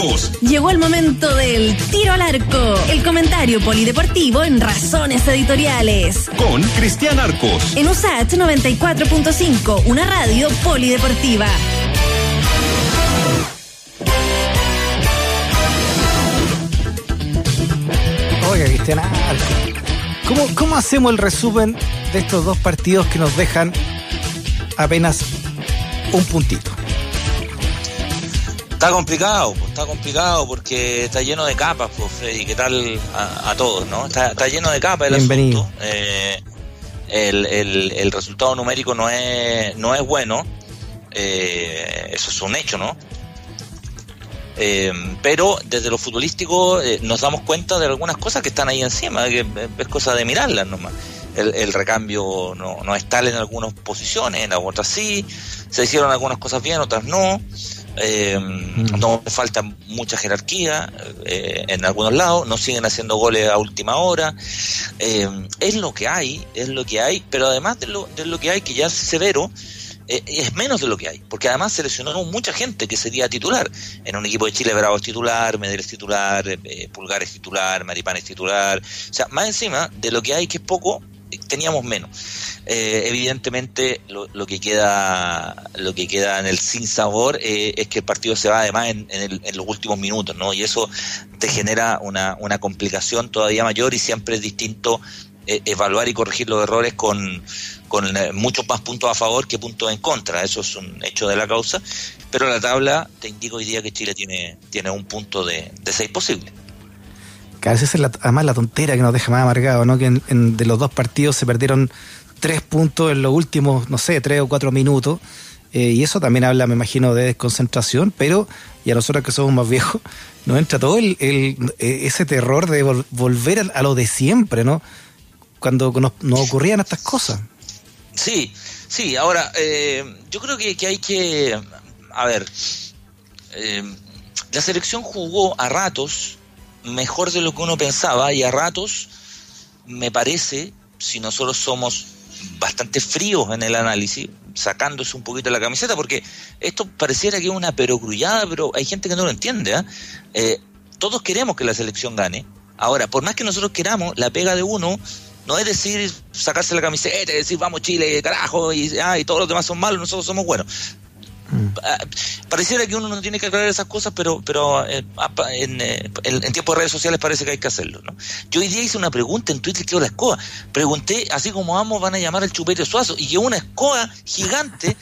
Arcos. Llegó el momento del tiro al arco, el comentario polideportivo en Razones Editoriales. Con Cristian Arcos. En USAT 94.5, una radio polideportiva. Oiga, Cristian Arcos. ¿Cómo, ¿Cómo hacemos el resumen de estos dos partidos que nos dejan apenas un puntito? Está complicado, pues, está complicado porque está lleno de capas, pues, Freddy. ¿Qué tal a, todos, no? Está, lleno de capas el Bienvenido. asunto. Eh, el, el, el, resultado numérico no es, no es bueno. Eh, eso es un hecho, ¿no? Eh, pero desde lo futbolístico eh, nos damos cuenta de algunas cosas que están ahí encima, que es cosa de mirarlas nomás. El, el recambio no, no es tal en algunas posiciones, en otras sí, se hicieron algunas cosas bien, otras no. Eh, Mm. no falta mucha jerarquía eh, en algunos lados, no siguen haciendo goles a última hora. Eh, es lo que hay, es lo que hay, pero además de lo, de lo que hay, que ya es severo, eh, es menos de lo que hay, porque además seleccionaron mucha gente que sería titular. En un equipo de Chile, Bravo es titular, Medel es titular, eh, Pulgar es titular, Maripán es titular. O sea, más encima de lo que hay, que es poco, teníamos menos. Eh, evidentemente lo, lo, que queda lo que queda en el sin sabor eh, es que el partido se va además en, en, el, en, los últimos minutos no y eso te genera una, una complicación todavía mayor y siempre es distinto eh, evaluar y corregir los errores con, con eh, muchos más puntos a favor que puntos en contra. Eso es un hecho de la causa. Pero la tabla te indica hoy día que Chile tiene tiene un punto de, de seis posibles que a veces es la, además la tontera que nos deja más amargado, ¿no? Que en, en, de los dos partidos se perdieron tres puntos en los últimos, no sé, tres o cuatro minutos. Eh, y eso también habla, me imagino, de desconcentración, pero, y a nosotros que somos más viejos, nos entra todo el, el ese terror de vol volver a, a, lo de siempre, ¿no? Cuando nos, nos, ocurrían estas cosas. Sí, sí, ahora, eh, yo creo que, que, hay que, a ver, eh, la selección jugó a ratos mejor de lo que uno pensaba y a ratos me parece, si nosotros somos bastante fríos en el análisis, sacándose un poquito la camiseta, porque esto pareciera que es una perogrullada, pero hay gente que no lo entiende. ¿eh? Eh, todos queremos que la selección gane. Ahora, por más que nosotros queramos, la pega de uno no es decir sacarse la camiseta decir vamos Chile, carajo, y, ah, y todos los demás son malos, nosotros somos buenos. Mm. Pareciera que uno no tiene que aclarar esas cosas, pero, pero eh, en, en, en tiempos de redes sociales parece que hay que hacerlo. ¿no? Yo hoy día hice una pregunta en Twitter que la escoba. Pregunté, así como vamos, van a llamar al chupete suazo, y llegó una escoba gigante.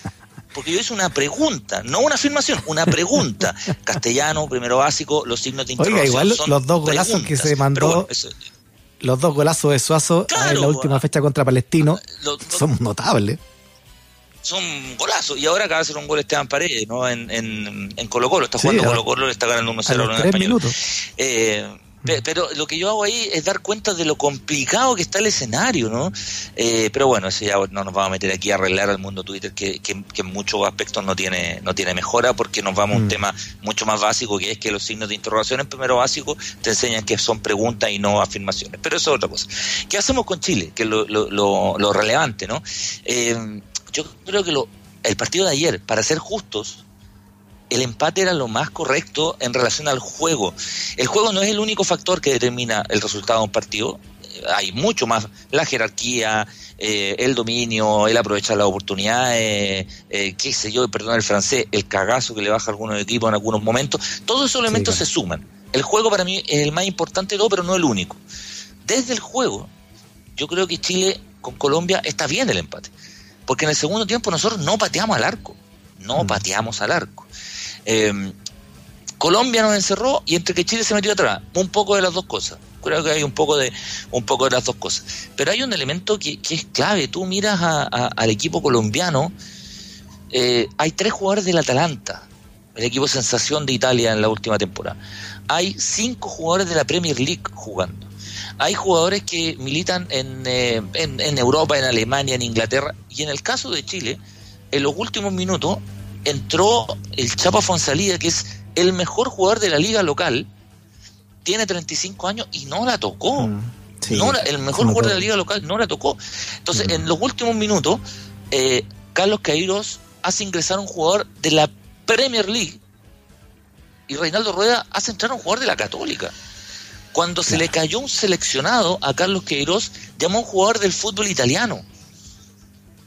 Porque yo hice una pregunta, no una afirmación, una pregunta. Castellano, primero básico, los signos de interrogación. Oiga, igual los dos golazos que se mandó. Bueno, eso, los dos golazos de Suazo claro, en la última fecha contra Palestino son notables son golazos. Y ahora acaba de hacer un gol Esteban Paredes, ¿no? En, en, en Colo Colo. Está jugando Colo Colo, le está ganando 1-0 en español. Minutos. Eh, pero lo que yo hago ahí es dar cuenta de lo complicado que está el escenario, ¿no? Eh, pero bueno, eso ya no nos vamos a meter aquí a arreglar al mundo Twitter, que, que, que en muchos aspectos no tiene, no tiene mejora, porque nos vamos a mm. un tema mucho más básico, que es que los signos de interrogación en primero básico te enseñan que son preguntas y no afirmaciones. Pero eso es otra cosa. ¿Qué hacemos con Chile? Que es lo, lo, lo, lo relevante, ¿no? Eh, yo creo que lo, el partido de ayer, para ser justos, el empate era lo más correcto en relación al juego. El juego no es el único factor que determina el resultado de un partido. Hay mucho más, la jerarquía, eh, el dominio, el aprovechar las oportunidades, eh, qué sé yo, perdón el francés, el cagazo que le baja a algunos equipos en algunos momentos. Todos esos elementos sí, claro. se suman. El juego para mí es el más importante de todo, pero no el único. Desde el juego, yo creo que Chile con Colombia está bien el empate porque en el segundo tiempo nosotros no pateamos al arco, no mm. pateamos al arco. Eh, Colombia nos encerró y entre que Chile se metió atrás, un poco de las dos cosas. Creo que hay un poco de un poco de las dos cosas. Pero hay un elemento que, que es clave. Tú miras a, a, al equipo colombiano, eh, hay tres jugadores del Atalanta, el equipo sensación de Italia en la última temporada. Hay cinco jugadores de la Premier League jugando hay jugadores que militan en, eh, en, en, Europa, en Alemania, en Inglaterra, y en el caso de Chile, en los últimos minutos entró el Chapa Fonsalida, que es el mejor jugador de la liga local, tiene 35 años y no la tocó. Mm, sí, no la, el mejor jugador de la liga local no la tocó. Entonces, mm. en los últimos minutos, eh, Carlos Caíros hace ingresar un jugador de la Premier League y Reinaldo Rueda hace entrar a un jugador de la Católica. Cuando se le cayó un seleccionado a Carlos Queiroz, llamó a un jugador del fútbol italiano.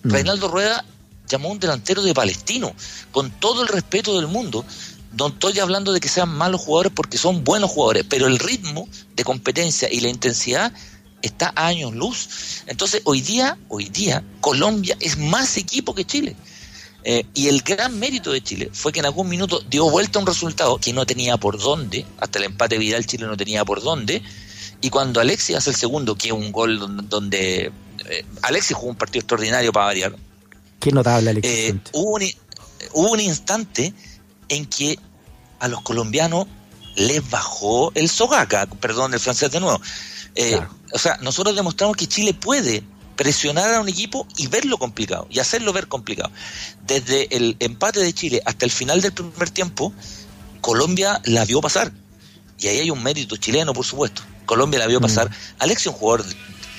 Mm. Reinaldo Rueda llamó a un delantero de Palestino, con todo el respeto del mundo. No estoy hablando de que sean malos jugadores porque son buenos jugadores, pero el ritmo de competencia y la intensidad está a años luz. Entonces, hoy día, hoy día, Colombia es más equipo que Chile. Eh, y el gran mérito de Chile fue que en algún minuto dio vuelta un resultado que no tenía por dónde, hasta el empate Vidal Chile no tenía por dónde, y cuando Alexis hace el segundo, que es un gol donde, eh, Alexis jugó un partido extraordinario para variar. Qué notable Alexis. Eh, hubo, un, hubo un instante en que a los colombianos les bajó el sogaca, perdón, el francés de nuevo. O sea, nosotros demostramos que Chile puede presionar a un equipo y verlo complicado, y hacerlo ver complicado. Desde el empate de Chile hasta el final del primer tiempo, Colombia la vio pasar. Y ahí hay un mérito chileno, por supuesto. Colombia la vio mm. pasar. Alexis un jugador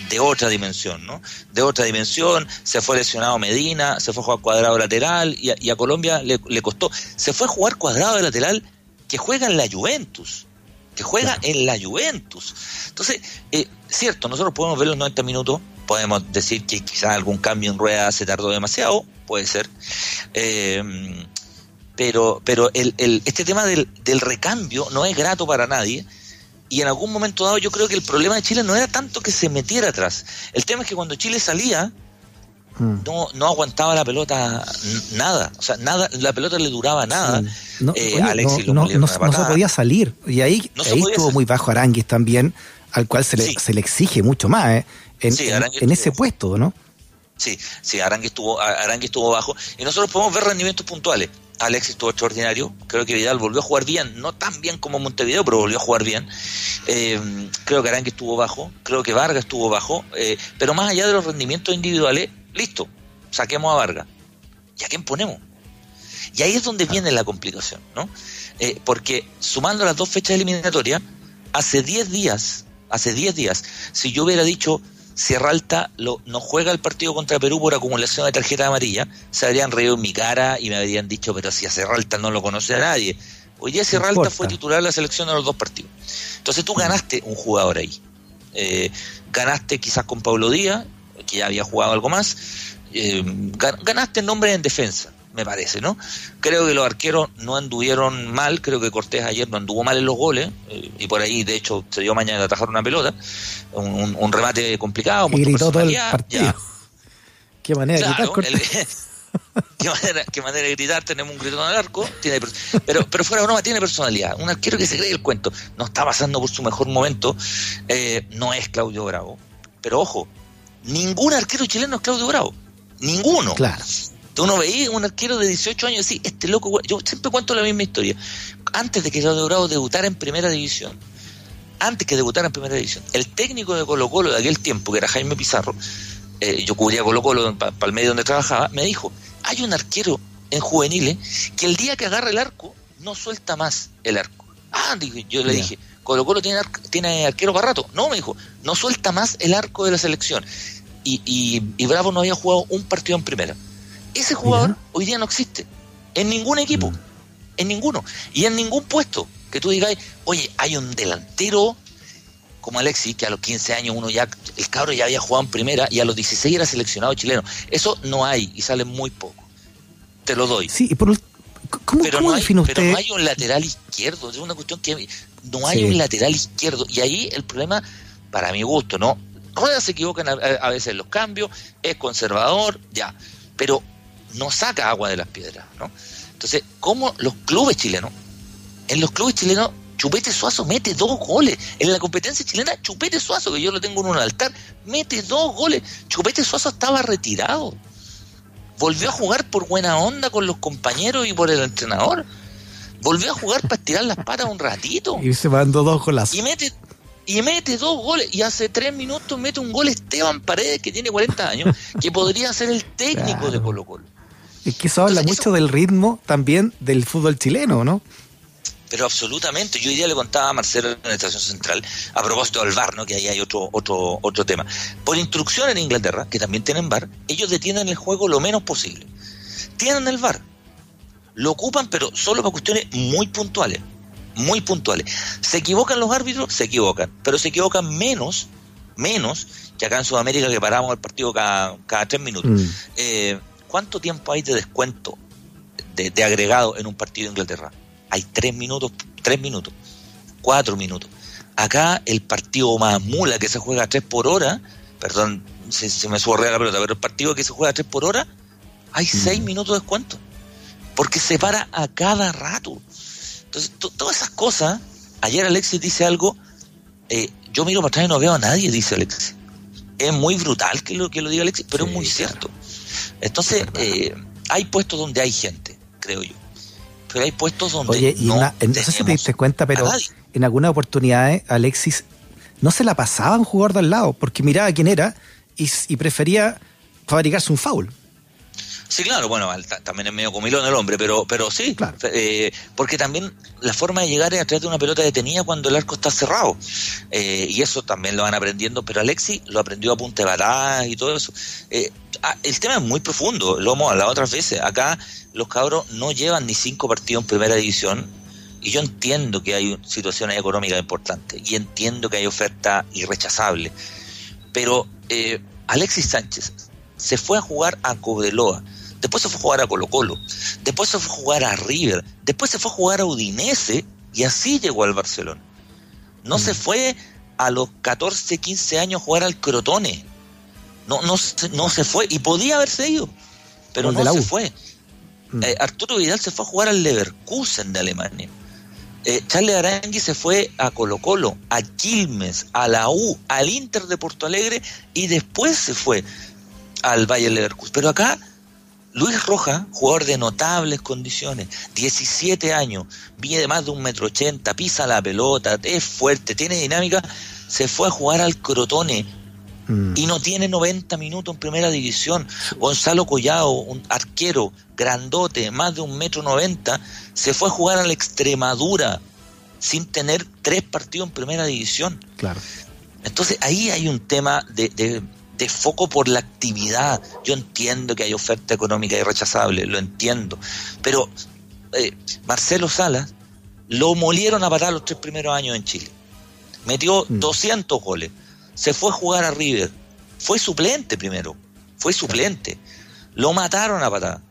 de otra dimensión, ¿no? De otra dimensión, se fue lesionado Medina, se fue a jugar cuadrado lateral y a, Colombia le, costó. Se fue a jugar cuadrado de lateral que juega en la Juventus, que juega en la Juventus. Entonces, eh, cierto, nosotros podemos ver los 90 minutos podemos decir que quizás algún cambio en rueda se tardó demasiado, puede ser. Eh, pero pero el, el, este tema del, del, recambio no es grato para nadie. Y en algún momento dado yo creo que el problema de Chile no era tanto que se metiera atrás. El tema es que cuando Chile salía, hmm. no, no aguantaba la pelota nada. O sea, nada, la pelota le duraba nada. No, eh, no, no, se podía salir. Y ahí, ahí estuvo muy bajo Aranguis también, al cual se le, se le exige mucho más. ¿eh? en, ese puesto, ¿no? Sí, sí, Arangui estuvo, Arangui estuvo bajo. Y nosotros podemos ver rendimientos puntuales. Alexis estuvo extraordinario. Creo que Vidal volvió a jugar bien, no tan bien como Montevideo, pero volvió a jugar bien. Eh, creo que Arangui estuvo bajo. Creo que Vargas estuvo bajo. Eh, pero más allá de los rendimientos individuales, listo, saquemos a Vargas. ¿Y a quién ponemos? Y ahí es donde viene la complicación, ¿no? Eh, porque sumando las dos fechas eliminatorias, hace 10 días, hace 10 días, si yo hubiera dicho Sierra Alta lo, no juega el partido contra Perú por acumulación de tarjeta amarilla, se habrían reído en mi cara y me habrían dicho, pero si a Sierra Alta no lo conoce a nadie. Hoy día Sierra Alta fue titular de la selección de los dos partidos. Entonces tú ganaste un jugador ahí. Eh, ganaste quizás con Pablo Díaz, que ya había jugado algo más. Eh, ganaste en nombre en defensa me parece, ¿no? Creo que los arqueros no anduvieron mal, creo que Cortés ayer no anduvo mal en los goles, eh, y por ahí, de hecho, se dio mañana de atajar una pelota, un, remate complicado. Y gritó todo el partido. Qué manera de gritar, ¿Qué manera, de gritar, tenemos un gritón al arco, tiene, pero, pero fuera de broma tiene personalidad, un arquero que se cree el cuento, no está pasando por su mejor momento, eh, no es Claudio Bravo, pero ojo, ningún arquero chileno es Claudio Bravo, ninguno. Claro. Tú no veías un arquero de 18 años y este loco, yo siempre cuento la misma historia. Antes de que Claudio Bravo debutara en primera división, antes que debutara en primera división, el técnico de Colo Colo de aquel tiempo, que era Jaime Pizarro, eh, yo cubría Colo Colo para el medio donde trabajaba, me dijo, hay un arquero en juveniles que el día que agarra el arco, no suelta más el arco. Ah, yo le dije, Colo Colo tiene, tiene arquero para rato. No, me dijo, no suelta más el arco de la selección. Y, y Bravo no había jugado un partido en primera. Ese jugador hoy día no existe. En ningún equipo. Mm. En ninguno. Y en ningún puesto. Que tú digas, oye, hay un delantero como Alexis, que a los 15 años uno ya, el cabro ya había jugado en primera y a los 16 era seleccionado chileno. Eso no hay y sale muy poco. Te lo doy. Sí, y por, ¿cómo, pero, no hay, pero no hay un lateral izquierdo. Es una cuestión que no hay un lateral izquierdo. Y ahí el problema, para mi gusto, ¿no? Rueda se equivocan a, a veces los cambios, es conservador, ya. Pero no saca agua de las piedras, ¿no? Entonces, ¿cómo los clubes chilenos, en los clubes chilenos, Chupete Suazo mete dos goles. En la competencia chilena, Chupete Suazo, que yo lo tengo en un altar, mete dos goles. Chupete Suazo estaba retirado. Volvió a jugar por buena onda con los compañeros y por el entrenador. Volvió a jugar para estirar las patas un ratito. Y se mandó dos golazos. Y mete, y mete dos goles. Y hace tres minutos mete un gol Esteban Paredes, que tiene 40 años, que podría ser el técnico de Colo Colo. Es que eso habla mucho del ritmo también del fútbol chileno, ¿no? Pero absolutamente. Yo hoy día le contaba a Marcelo en la Estación Central, a propósito del VAR, ¿no? que ahí hay otro, otro, otro tema. Por instrucción en Inglaterra, que también tienen VAR, ellos detienen el juego lo menos posible. Tienen el VAR. Lo ocupan, pero solo para cuestiones muy puntuales. muy puntuales. ¿Se equivocan los árbitros? Se equivocan, pero se equivocan menos, menos que acá en Sudamérica que paramos el partido cada, cada tres minutos. Mm. Eh, ¿Cuánto tiempo hay de descuento de, de, agregado en un partido de Inglaterra? Hay tres minutos, tres minutos, cuatro minutos. Acá el partido más mula que se juega a tres por hora, perdón, se, se me suborrea la pelota, pero el partido que se juega a tres por hora, hay seis mm. minutos de descuento. Porque se para a cada rato. Entonces, todas esas cosas, ayer Alexis dice algo, eh, yo miro para atrás y no veo a nadie, dice Alexis. Es muy brutal que lo, que lo diga Alexis, pero es muy cierto. Entonces, eh, hay puestos donde hay gente, creo yo. Pero hay puestos donde Oye, y no, no sé si te diste cuenta, pero en algunas oportunidades Alexis no se la pasaba a un jugador de al lado, porque miraba quién era y, y prefería fabricarse un foul. Sí, claro, bueno, también es medio comilón el hombre, pero, pero sí, eh, porque también la forma de llegar es a través de una pelota detenida cuando el arco está cerrado. Eh, y eso también lo van aprendiendo, pero Alexi lo aprendió a punta de y todo eso. Eh, ah, el tema es muy profundo, lo hemos hablado otras veces. Acá los cabros no llevan ni cinco partidos en primera división, y yo entiendo que hay situaciones económicas importantes y entiendo que hay oferta irrechazable. Pero Alexis Sánchez se fue a jugar a Cobreloa después se fue a jugar a Colo Colo, después se fue a jugar a River, después se fue a jugar a Udinese y así llegó al Barcelona. No se mm. fue a los 14, 15 años a jugar al Crotone. No, no, no se fue y podía haberse ido, pero no se fue. Mm. Eh, Arturo Vidal se fue a jugar al Leverkusen de Alemania. Eh, Charles Arangui se fue a Colo Colo, a Quilmes, a la U, al Inter de Porto Alegre y después se fue al Bayern Leverkusen. Pero acá Luis Roja, jugador de notables condiciones, 17 años, viene de más de un metro ochenta, pisa la pelota, es fuerte, tiene dinámica, se fue a jugar al Crotone mm. y no tiene 90 minutos en primera división. Gonzalo Collado, un arquero grandote, más de un metro noventa, se fue a jugar a la Extremadura sin tener tres partidos en primera división. Claro. Entonces ahí hay un tema de de foco por la actividad. Yo entiendo que hay oferta económica irrechazable, lo entiendo. Pero eh, Marcelo Salas lo molieron a parar los tres primeros años en Chile. Metió 200 mm. goles. Se fue a jugar a River. Fue suplente primero. Fue suplente. Lo mataron a patada.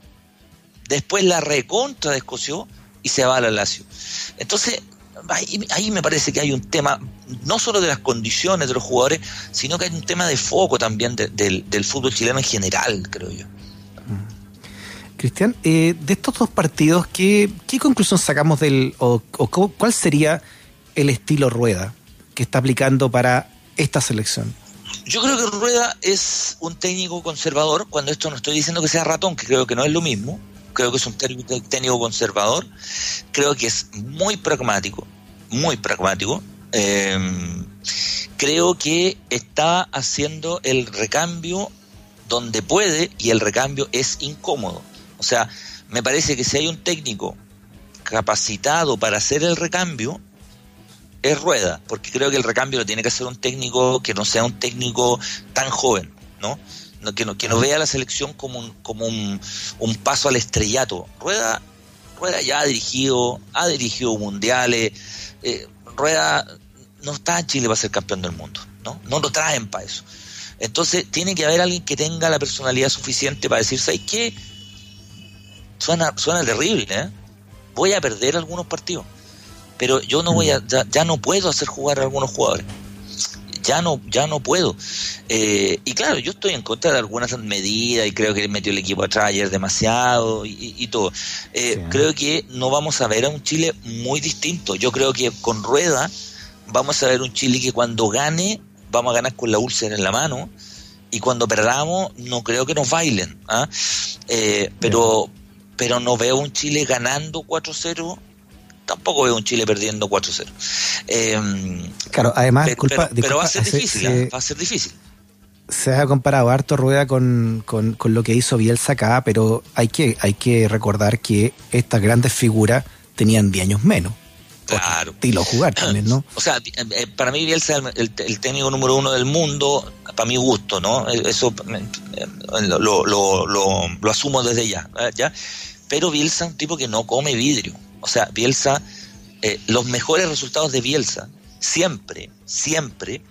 Después la recontra descoció y se va al Lazio. Entonces, ahí, me parece que hay un tema, no solo de las condiciones de los jugadores, sino que hay un tema de foco también del fútbol chileno en general, creo yo. Mm. Cristian, eh, de estos dos partidos, ¿qué, qué conclusión sacamos del, o, cuál sería el estilo Rueda que está aplicando para esta selección? Yo creo que Rueda es un técnico conservador, cuando esto no estoy diciendo que sea ratón, que creo que no es lo mismo, creo que es un técnico conservador, creo que es muy pragmático, muy pragmático. Em, creo que está haciendo el recambio donde puede y el recambio es incómodo. O sea, me parece que si hay un técnico capacitado para hacer el recambio, es Rueda, porque creo que el recambio lo tiene que hacer un técnico que no sea un técnico tan joven, ¿no? Que, no, que no vea la selección como un, como un, paso al estrellato. Rueda, Rueda ya ha dirigido, ha dirigido mundiales, eh, Rueda no está en Chile para ser campeón del mundo, ¿no? No lo traen para eso. Entonces tiene que haber alguien que tenga la personalidad suficiente para decir, ¿sabes qué? Suena, suena terrible, ¿eh? Voy a perder algunos partidos, pero yo no voy a, ya, ya no puedo hacer jugar a algunos jugadores ya no, ya no puedo. Eh, y claro, yo estoy en contra de algunas medidas y creo que metió el equipo atrás ayer demasiado y, todo. Eh, creo que no vamos a ver a un Chile muy distinto. Yo creo que con Rueda vamos a ver un Chile que cuando gane, vamos a ganar con la úlcera en la mano y cuando perdamos, no creo que nos bailen. ¿ah? Eh, pero, pero no veo un Chile ganando 4-0 tampoco veo un Chile perdiendo 4-0. Em, claro, además, pero, pero, va a ser difícil, ¿eh? va a ser difícil. Se ha comparado harto Rueda con, con, lo que hizo Bielsa acá, pero hay que, hay que recordar que estas grandes figuras tenían 10 años menos. Claro. Estilo jugar también, ¿no? O sea, eh, para mí Bielsa es el, técnico número uno del mundo, para mi gusto, ¿no? Eso eh, lo, lo, lo, lo asumo desde ya, ¿ya? Pero Bielsa es un tipo que no come vidrio. O sea, Bielsa eh, los mejores resultados de Bielsa siempre, siempre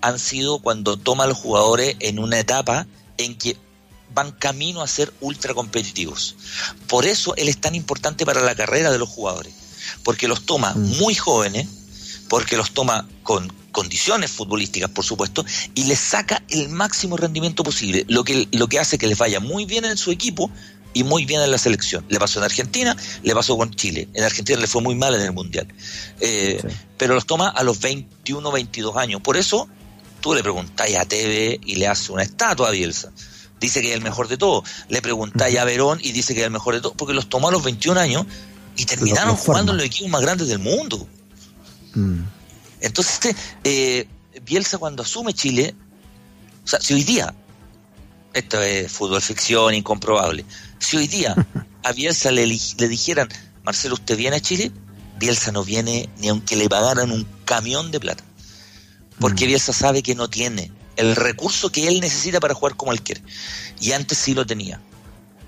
han sido cuando toma a los jugadores en una etapa en que van camino a ser ultra competitivos. Por eso él es tan importante para la carrera de los jugadores, porque los toma mm. muy jóvenes, porque los toma con condiciones futbolísticas, por supuesto, y les saca el máximo rendimiento posible, lo que, lo que hace que les vaya muy bien en su equipo y muy bien en la selección. Le pasó en Argentina, le pasó con Chile. En Argentina le fue muy mal en el Mundial. Eh, pero los toma a los 21, 22 años. Por eso tú le preguntáis a Teve y le hace una estatua a Bielsa. Dice que es el mejor de todo. Le preguntáis a Verón y dice que es el mejor de todo, porque los tomó a los 21 años y terminaron jugando en los equipos más grandes del mundo. Mm. Entonces, eh, Bielsa cuando asume Chile, o sea, si hoy día, esto es fútbol ficción incomprobable, si hoy día a Bielsa le, le dijeran, Marcelo, ¿usted viene a Chile? Bielsa no viene ni aunque le pagaran un camión de plata. Porque mm. Bielsa sabe que no tiene el recurso que él necesita para jugar como él quiere. Y antes sí lo tenía.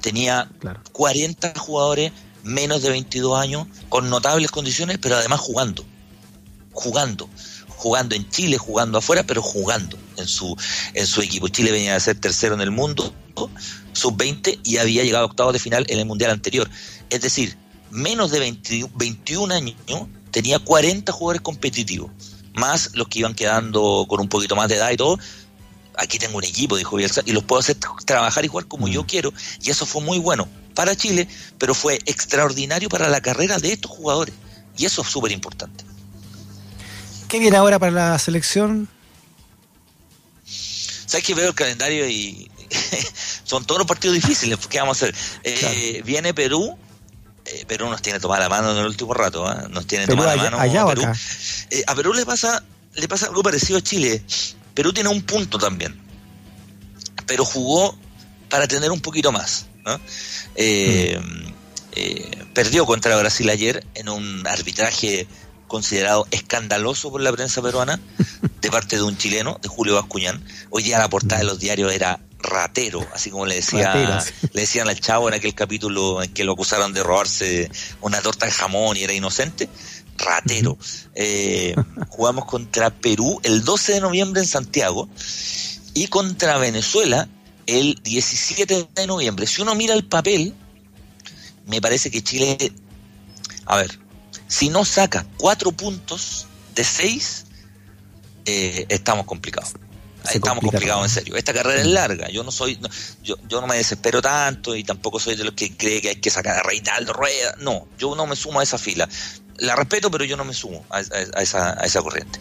Tenía 40 jugadores menos de 22 años, con notables condiciones, pero además jugando. Jugando. Jugando en Chile, jugando afuera, pero jugando en su, en su equipo. Chile venía a ser tercero en el mundo, sub-20, y había llegado a octavos de final en el mundial anterior. Es decir, menos de 21 años tenía 40 jugadores competitivos más los que iban quedando con un poquito más de edad y todo. Aquí tengo un equipo, dijo Bielsa, y los puedo hacer trabajar igual como yo mm. quiero. Y eso fue muy bueno para Chile, pero fue extraordinario para la carrera de estos jugadores. Y eso es súper importante. ¿Qué viene ahora para la selección? Sabes que veo el calendario y son todos los partidos difíciles. ¿Qué vamos a hacer? Eh, viene Perú, eh, Perú nos tiene tomada la mano en el último rato, ¿ah? nos tiene tomada la mano allá Perú. Eh, a Perú le pasa, le pasa algo parecido a Chile. Perú tiene un punto también, pero jugó para tener un poquito más. Eh, mm. perdió contra Brasil ayer en un arbitraje considerado escandaloso por la prensa peruana de parte de un chileno, de Julio Bascuñán. Hoy día la portada de los diarios era ratero, así como le decía, le decían al chavo en aquel capítulo en que lo acusaron de robarse una torta de jamón y era inocente. Ratero. Eh, jugamos contra Perú el 12 de noviembre en Santiago y contra Venezuela el 17 de noviembre. Si uno mira el papel, me parece que Chile, a ver, si no saca cuatro puntos de seis, eh, estamos complicados estamos complicados en serio. Esta carrera es larga. Yo no soy, yo, yo no me desespero tanto y tampoco soy de los que cree que hay que sacar a Reinaldo Rueda. No, yo no me sumo a esa fila. La respeto, pero yo no me sumo a, esa, a esa corriente.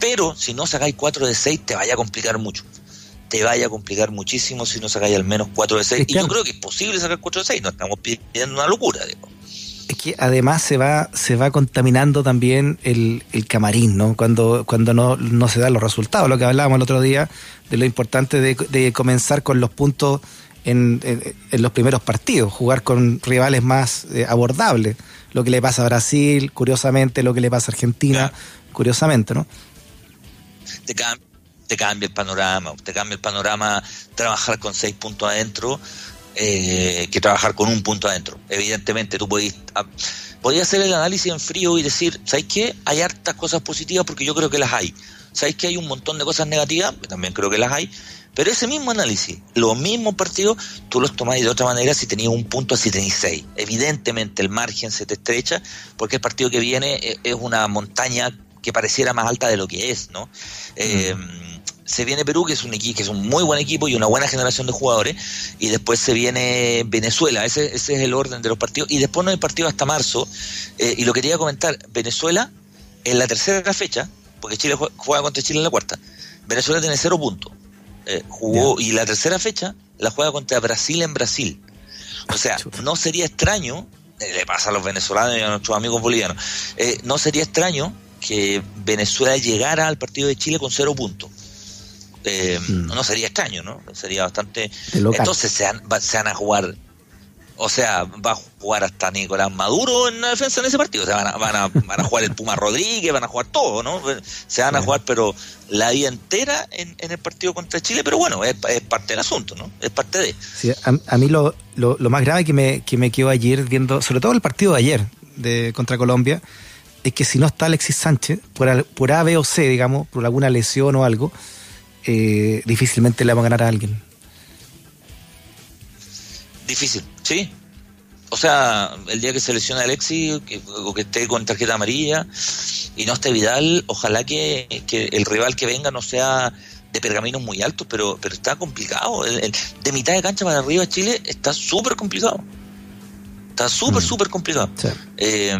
Pero si no sacáis 4 de 6, te vaya a complicar mucho. Te vaya a complicar muchísimo si no sacáis al menos 4 de 6. Y yo creo que es posible sacar 4 de 6. No estamos pidiendo una locura. Digo es que además se va, se va contaminando también el, el camarín, ¿no? Cuando, cuando no, no, se dan los resultados, lo que hablábamos el otro día, de lo importante de, de comenzar con los puntos en, en, los primeros partidos, jugar con rivales más eh, abordables. Lo que le pasa a Brasil, curiosamente, lo que le pasa a Argentina, curiosamente, ¿no? Te, te cambia el panorama, te cambia el panorama trabajar con seis puntos adentro eh, que trabajar con un punto adentro. Evidentemente, tú podías, ah, hacer el análisis en frío y decir, ¿sabes qué? Hay hartas cosas positivas porque yo creo que las hay. ¿Sabes que hay un montón de cosas negativas? También creo que las hay. Pero ese mismo análisis, los mismos partidos, tú los tomáis de otra manera si tenías un punto, si tenéis seis. Evidentemente el margen se te estrecha porque el partido que viene eh, es una montaña que pareciera más alta de lo que es, ¿no? Eh, se viene Perú, que es un equipo, que es un muy buen equipo y una buena generación de jugadores, y después se viene Venezuela, ese, ese es el orden de los partidos, y después no hay partido hasta marzo, eh, y lo que quería comentar, Venezuela, en la tercera fecha, porque Chile juega contra Chile en la cuarta, Venezuela tiene cero puntos, eh, jugó, y la tercera fecha la juega contra Brasil en Brasil. O sea, no sería extraño, eh, le pasa a los venezolanos y a nuestros amigos bolivianos, no sería extraño que Venezuela llegara al partido de Chile con cero puntos. Eh, mm. No sería extraño, ¿no? Sería bastante. Entonces se van, a jugar. O sea, va a jugar hasta Nicolás Maduro en la defensa en ese partido. O sea, van a, van a, van a jugar el Puma Rodríguez, van a jugar todo, ¿no? Se van a jugar, pero la vida entera en, el partido contra Chile. Pero bueno, es, parte del asunto, ¿no? Es parte de. Sí, a, mí lo, lo, más grave que me, que me quedó ayer viendo, sobre todo el partido de ayer de contra Colombia, es que si no está Alexis Sánchez, por, por A, B o C, digamos, por alguna lesión o algo, eh, difícilmente le vamos a ganar a alguien. Difícil, sí. O sea, el día que se lesiona Alexis, que, o que esté con tarjeta amarilla y no esté Vidal, ojalá que, que el rival que venga no sea de pergaminos muy altos, pero, pero está complicado. de mitad de cancha para arriba Chile está súper complicado. Está súper, mm. súper complicado. Eh,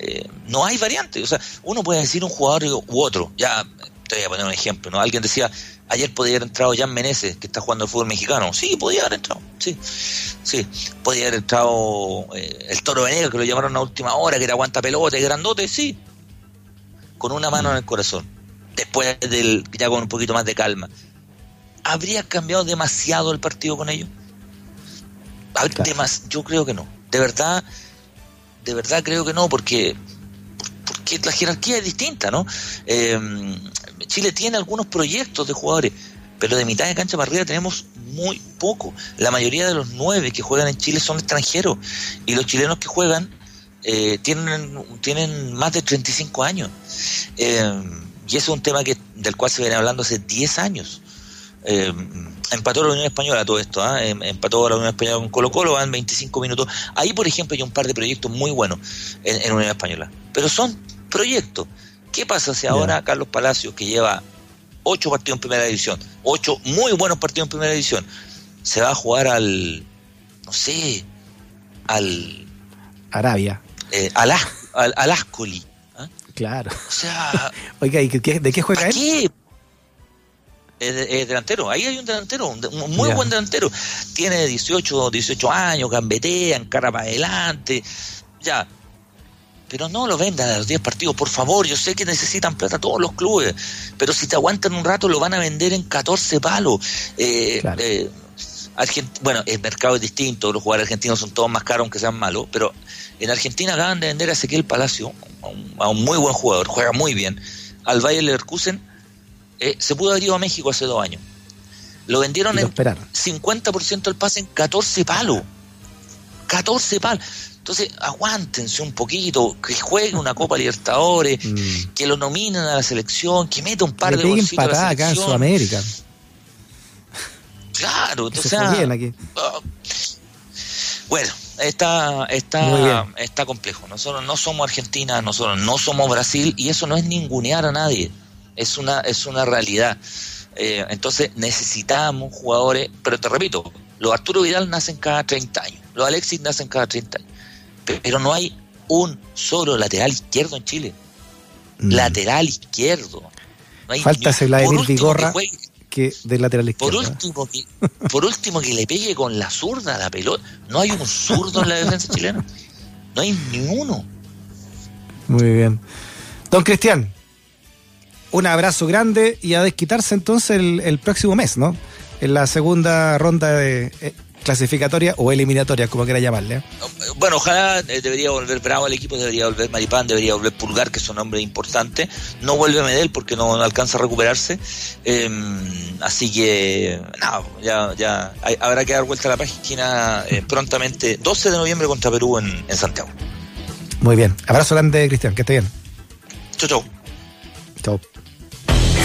eh, no hay variantes. O sea, uno puede decir un jugador u otro. Ya te voy a poner un ejemplo. ¿no? Alguien decía, ayer podía haber entrado Jan Meneses, que está jugando el fútbol mexicano. Sí, podía haber entrado. Sí, sí. Podía haber entrado eh, el Toro Venegas, que lo llamaron a última hora, que era aguanta pelota y grandote. Sí. Con una mano en el corazón. Después del, ya con un poquito más de calma. ¿Habría cambiado demasiado el partido con ellos? Yo creo que no de verdad, de verdad creo que no, porque, porque la jerarquía es distinta, ¿no? Eh, Chile tiene algunos proyectos de jugadores, pero de mitad de cancha para arriba tenemos muy poco. La mayoría de los nueve que juegan en Chile son extranjeros y los chilenos que juegan eh, tienen, tienen más de 35 años. Eh, y ese es un tema que, del cual se viene hablando hace 10 años. Eh, empató la Unión Española todo esto, em, empató la Unión Española con Colo Colo, van 25 minutos. Ahí, por ejemplo, hay un par de proyectos muy buenos en, en Unión Española, pero son proyectos. ¿Qué pasa si ahora Carlos Palacios, que lleva ocho partidos en primera división, ocho muy buenos partidos en primera división, se va a jugar al, no sé, al... Arabia. Eh, al, al, Ascoli. ¿ah? Claro. O sea... Oiga, ¿y de qué juega él? Qué? es, delantero. Ahí hay un delantero, un, muy buen delantero. Tiene 18, 18 años, gambetea, encara para adelante. Ya. Pero no lo vendan a los 10 partidos, por favor. Yo sé que necesitan plata todos los clubes, pero si te aguantan un rato, lo van a vender en 14 palos. Eh, eh, bueno, el mercado es distinto, los jugadores argentinos son todos más caros aunque sean malos, pero en Argentina acaban de vender a Ezequiel Palacio, a un, a un muy buen jugador, juega muy bien, al Bayer Leverkusen eh, se pudo haber ido a México hace dos años. Lo vendieron en 50% del pase en 14 palos. 14 palos. Entonces, aguántense un poquito, que juegue una Copa Libertadores, mm. que lo nominen a la selección, que meta un par de bolsitos a la acá en Sudamérica. Claro, entonces. Ah, bueno, está, está, está complejo. Nosotros no somos Argentina, nosotros no somos Brasil, y eso no es ningunear a nadie es una, es una realidad. Eh, entonces necesitamos jugadores, pero te repito, los Arturo Vidal nacen cada 30 años, los Alexis nacen cada 30 años, pero no hay un solo lateral izquierdo en Chile. Mm. Lateral izquierdo. Falta ese Vladimir Vigorra que, de lateral izquierdo. Por último, que, por último, que le pegue con la zurda la pelota. No hay un zurdo en la defensa chilena. No hay ni uno. Muy bien. Don Cristian, un abrazo grande y a desquitarse entonces el, próximo mes, ¿no? En la segunda ronda de eh, clasificatoria o eliminatoria, como quiera llamarle. ¿eh? Bueno, ojalá eh, debería volver Bravo al equipo, debería volver Maripán, debería volver Pulgar, que es un hombre importante. No vuelve Medel porque no, alcanza a recuperarse. Em, así que, nada, ya, ya habrá que dar vuelta a la página prontamente. 12 de noviembre contra Perú en, en Santiago. Muy bien. Abrazo grande, Cristian, que esté bien. Chau, chau. Chau.